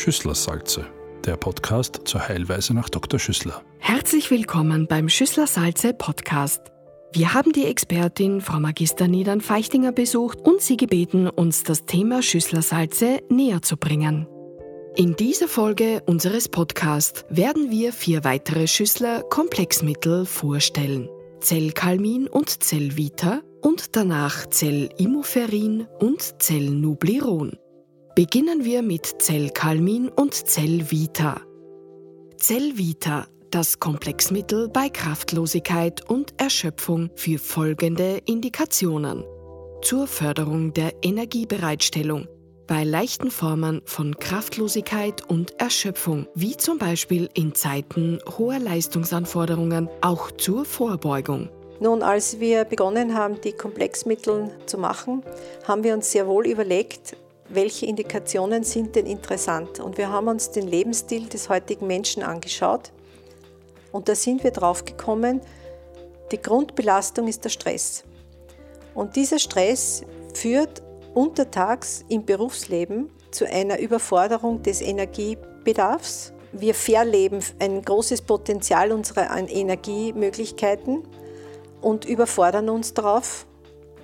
Schüsslersalze, der Podcast zur Heilweise nach Dr. Schüssler. Herzlich willkommen beim Schüsslersalze Podcast. Wir haben die Expertin Frau Magister Niedern Feichtinger besucht und sie gebeten, uns das Thema Schüsslersalze näher zu bringen. In dieser Folge unseres Podcasts werden wir vier weitere Schüssler Komplexmittel vorstellen. Zellkalmin und Zellvita und danach Zellimmuferin und Zellnubliron. Beginnen wir mit Zellkalmin und Zellvita. Zellvita, das Komplexmittel bei Kraftlosigkeit und Erschöpfung für folgende Indikationen. Zur Förderung der Energiebereitstellung bei leichten Formen von Kraftlosigkeit und Erschöpfung, wie zum Beispiel in Zeiten hoher Leistungsanforderungen, auch zur Vorbeugung. Nun, als wir begonnen haben, die Komplexmittel zu machen, haben wir uns sehr wohl überlegt, welche Indikationen sind denn interessant. Und wir haben uns den Lebensstil des heutigen Menschen angeschaut. Und da sind wir drauf gekommen, die Grundbelastung ist der Stress. Und dieser Stress führt untertags im Berufsleben zu einer Überforderung des Energiebedarfs. Wir verleben ein großes Potenzial unserer Energiemöglichkeiten und überfordern uns darauf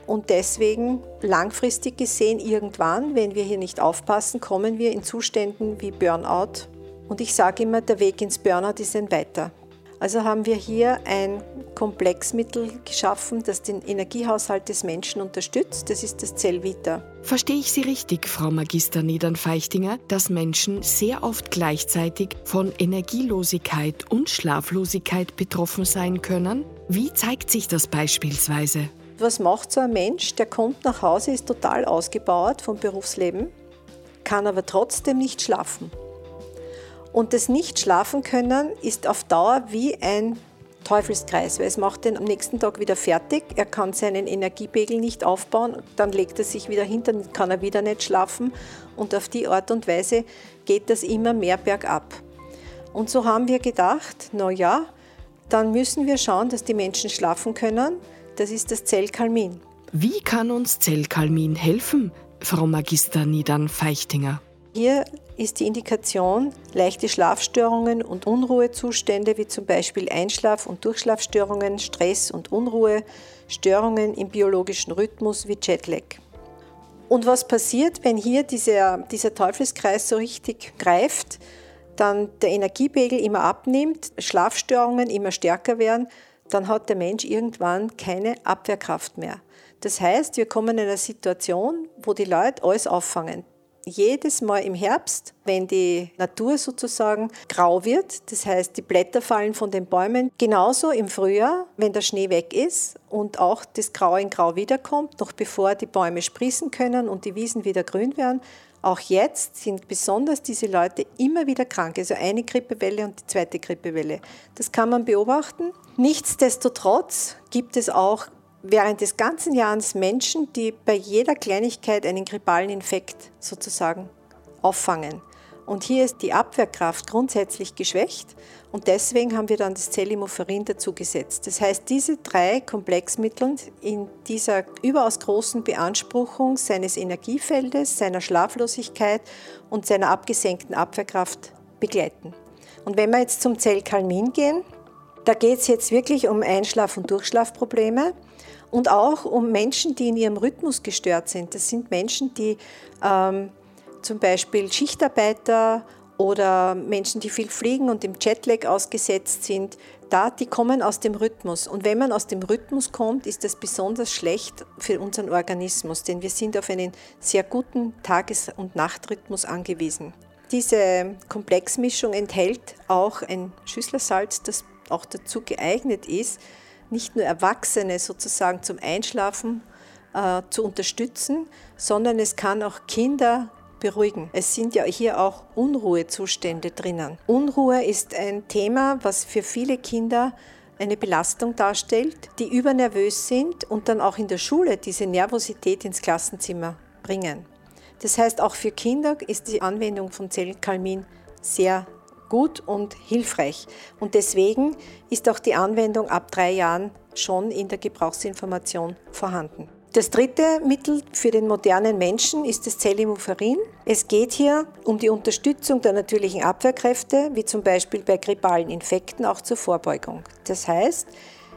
und deswegen langfristig gesehen, irgendwann, wenn wir hier nicht aufpassen, kommen wir in Zuständen wie Burnout. Und ich sage immer, der Weg ins Burnout ist ein weiter. Also haben wir hier ein Komplexmittel geschaffen, das den Energiehaushalt des Menschen unterstützt. Das ist das Zellvita. Verstehe ich Sie richtig, Frau Magister Niedern-Feichtinger, dass Menschen sehr oft gleichzeitig von Energielosigkeit und Schlaflosigkeit betroffen sein können? Wie zeigt sich das beispielsweise? Was macht so ein Mensch? Der kommt nach Hause, ist total ausgebaut vom Berufsleben, kann aber trotzdem nicht schlafen. Und das Nicht-Schlafen können ist auf Dauer wie ein Teufelskreis, weil es macht ihn am nächsten Tag wieder fertig. Er kann seinen Energiepegel nicht aufbauen, dann legt er sich wieder hin, dann kann er wieder nicht schlafen. Und auf die Art und Weise geht das immer mehr bergab. Und so haben wir gedacht, na ja, dann müssen wir schauen, dass die Menschen schlafen können das ist das Zellkalmin. Wie kann uns Zellkalmin helfen, Frau Magister Niedern-Feichtinger? Hier ist die Indikation leichte Schlafstörungen und Unruhezustände wie zum Beispiel Einschlaf- und Durchschlafstörungen, Stress und Unruhe, Störungen im biologischen Rhythmus wie Jetlag. Und was passiert, wenn hier dieser, dieser Teufelskreis so richtig greift? Dann der Energiepegel immer abnimmt, Schlafstörungen immer stärker werden, dann hat der Mensch irgendwann keine Abwehrkraft mehr. Das heißt, wir kommen in eine Situation, wo die Leute alles auffangen. Jedes Mal im Herbst, wenn die Natur sozusagen grau wird, das heißt, die Blätter fallen von den Bäumen, genauso im Frühjahr, wenn der Schnee weg ist und auch das Grau in Grau wiederkommt, noch bevor die Bäume sprießen können und die Wiesen wieder grün werden, auch jetzt sind besonders diese Leute immer wieder krank, also eine Grippewelle und die zweite Grippewelle. Das kann man beobachten. Nichtsdestotrotz gibt es auch während des ganzen Jahres Menschen, die bei jeder Kleinigkeit einen grippalen Infekt sozusagen auffangen. Und hier ist die Abwehrkraft grundsätzlich geschwächt und deswegen haben wir dann das Zellimmuferin dazugesetzt. Das heißt, diese drei Komplexmittel in dieser überaus großen Beanspruchung seines Energiefeldes, seiner Schlaflosigkeit und seiner abgesenkten Abwehrkraft begleiten. Und wenn wir jetzt zum Zellkalmin gehen, da geht es jetzt wirklich um Einschlaf- und Durchschlafprobleme und auch um Menschen, die in ihrem Rhythmus gestört sind. Das sind Menschen, die ähm, zum Beispiel Schichtarbeiter oder Menschen, die viel fliegen und im Jetlag ausgesetzt sind, da, die kommen aus dem Rhythmus. Und wenn man aus dem Rhythmus kommt, ist das besonders schlecht für unseren Organismus, denn wir sind auf einen sehr guten Tages- und Nachtrhythmus angewiesen. Diese Komplexmischung enthält auch ein Schüsslersalz, das auch dazu geeignet ist, nicht nur Erwachsene sozusagen zum Einschlafen äh, zu unterstützen, sondern es kann auch Kinder beruhigen. Es sind ja hier auch Unruhezustände drinnen. Unruhe ist ein Thema, was für viele Kinder eine Belastung darstellt, die übernervös sind und dann auch in der Schule diese Nervosität ins Klassenzimmer bringen. Das heißt, auch für Kinder ist die Anwendung von Zellkalmin sehr gut und hilfreich. Und deswegen ist auch die Anwendung ab drei Jahren schon in der Gebrauchsinformation vorhanden. Das dritte Mittel für den modernen Menschen ist das Zellimuferin. Es geht hier um die Unterstützung der natürlichen Abwehrkräfte, wie zum Beispiel bei grippalen Infekten auch zur Vorbeugung. Das heißt,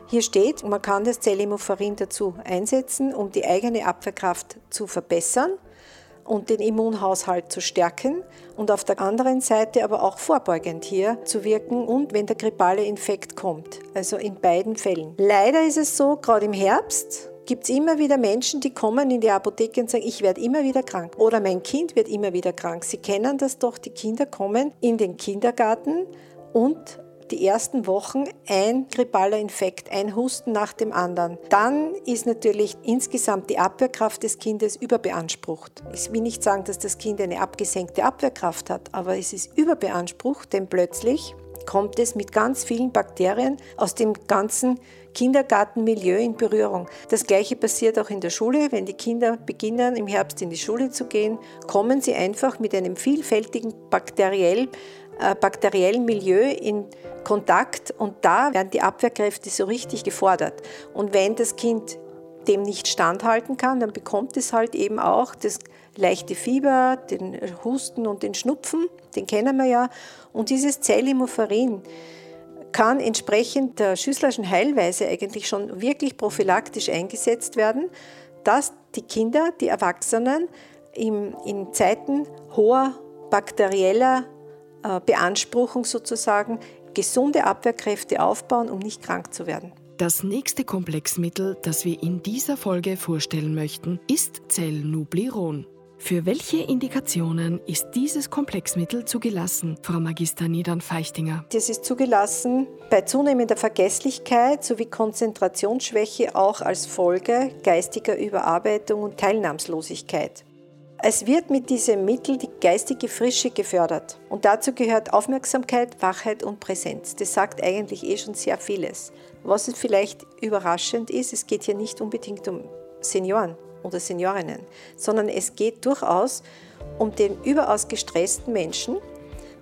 hier steht, man kann das Zellimuferin dazu einsetzen, um die eigene Abwehrkraft zu verbessern und den Immunhaushalt zu stärken und auf der anderen Seite aber auch vorbeugend hier zu wirken und wenn der grippale Infekt kommt. Also in beiden Fällen. Leider ist es so, gerade im Herbst gibt es immer wieder Menschen, die kommen in die Apotheke und sagen, ich werde immer wieder krank oder mein Kind wird immer wieder krank. Sie kennen das doch, die Kinder kommen in den Kindergarten und die ersten Wochen ein grippaler Infekt, ein Husten nach dem anderen. Dann ist natürlich insgesamt die Abwehrkraft des Kindes überbeansprucht. Ich will nicht sagen, dass das Kind eine abgesenkte Abwehrkraft hat, aber es ist überbeansprucht, denn plötzlich kommt es mit ganz vielen Bakterien aus dem ganzen Kindergartenmilieu in Berührung. Das gleiche passiert auch in der Schule. Wenn die Kinder beginnen, im Herbst in die Schule zu gehen, kommen sie einfach mit einem vielfältigen bakteriell, äh, bakteriellen Milieu in Kontakt und da werden die Abwehrkräfte so richtig gefordert. Und wenn das Kind dem nicht standhalten kann, dann bekommt es halt eben auch das leichte Fieber, den Husten und den Schnupfen, den kennen wir ja. Und dieses Zellimuferin kann entsprechend der Schüsslerschen Heilweise eigentlich schon wirklich prophylaktisch eingesetzt werden, dass die Kinder, die Erwachsenen in Zeiten hoher bakterieller äh, Beanspruchung sozusagen gesunde Abwehrkräfte aufbauen, um nicht krank zu werden. Das nächste Komplexmittel, das wir in dieser Folge vorstellen möchten, ist Zellnubliron. Für welche Indikationen ist dieses Komplexmittel zugelassen, Frau Magister Niedern-Feichtinger? Das ist zugelassen bei zunehmender Vergesslichkeit sowie Konzentrationsschwäche auch als Folge geistiger Überarbeitung und Teilnahmslosigkeit. Es wird mit diesem Mittel die geistige Frische gefördert. Und dazu gehört Aufmerksamkeit, Wachheit und Präsenz. Das sagt eigentlich eh schon sehr vieles. Was vielleicht überraschend ist, es geht hier nicht unbedingt um Senioren oder Seniorinnen, sondern es geht durchaus um den überaus gestressten Menschen,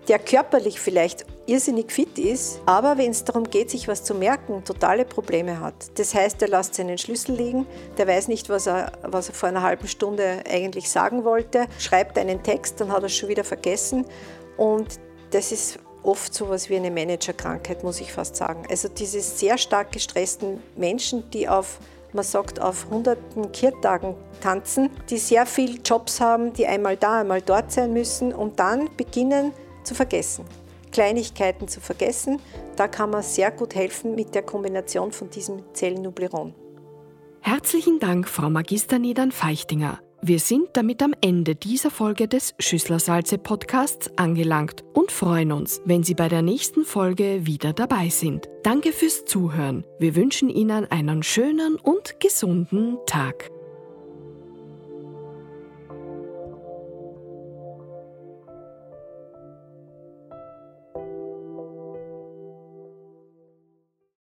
der körperlich vielleicht irrsinnig fit ist, aber wenn es darum geht, sich was zu merken, totale Probleme hat. Das heißt, er lässt seinen Schlüssel liegen, der weiß nicht, was er, was er vor einer halben Stunde eigentlich sagen wollte, schreibt einen Text, dann hat er es schon wieder vergessen und das ist oft so etwas wie eine Managerkrankheit, muss ich fast sagen. Also diese sehr stark gestressten Menschen, die auf man sagt, auf hunderten Kirtagen tanzen, die sehr viele Jobs haben, die einmal da, einmal dort sein müssen und dann beginnen, zu vergessen. Kleinigkeiten zu vergessen, da kann man sehr gut helfen mit der Kombination von diesem Zellnubleron. Herzlichen Dank, Frau Magister Niedern-Feichtinger. Wir sind damit am Ende dieser Folge des Schüsslersalze Podcasts angelangt und freuen uns, wenn Sie bei der nächsten Folge wieder dabei sind. Danke fürs Zuhören. Wir wünschen Ihnen einen schönen und gesunden Tag.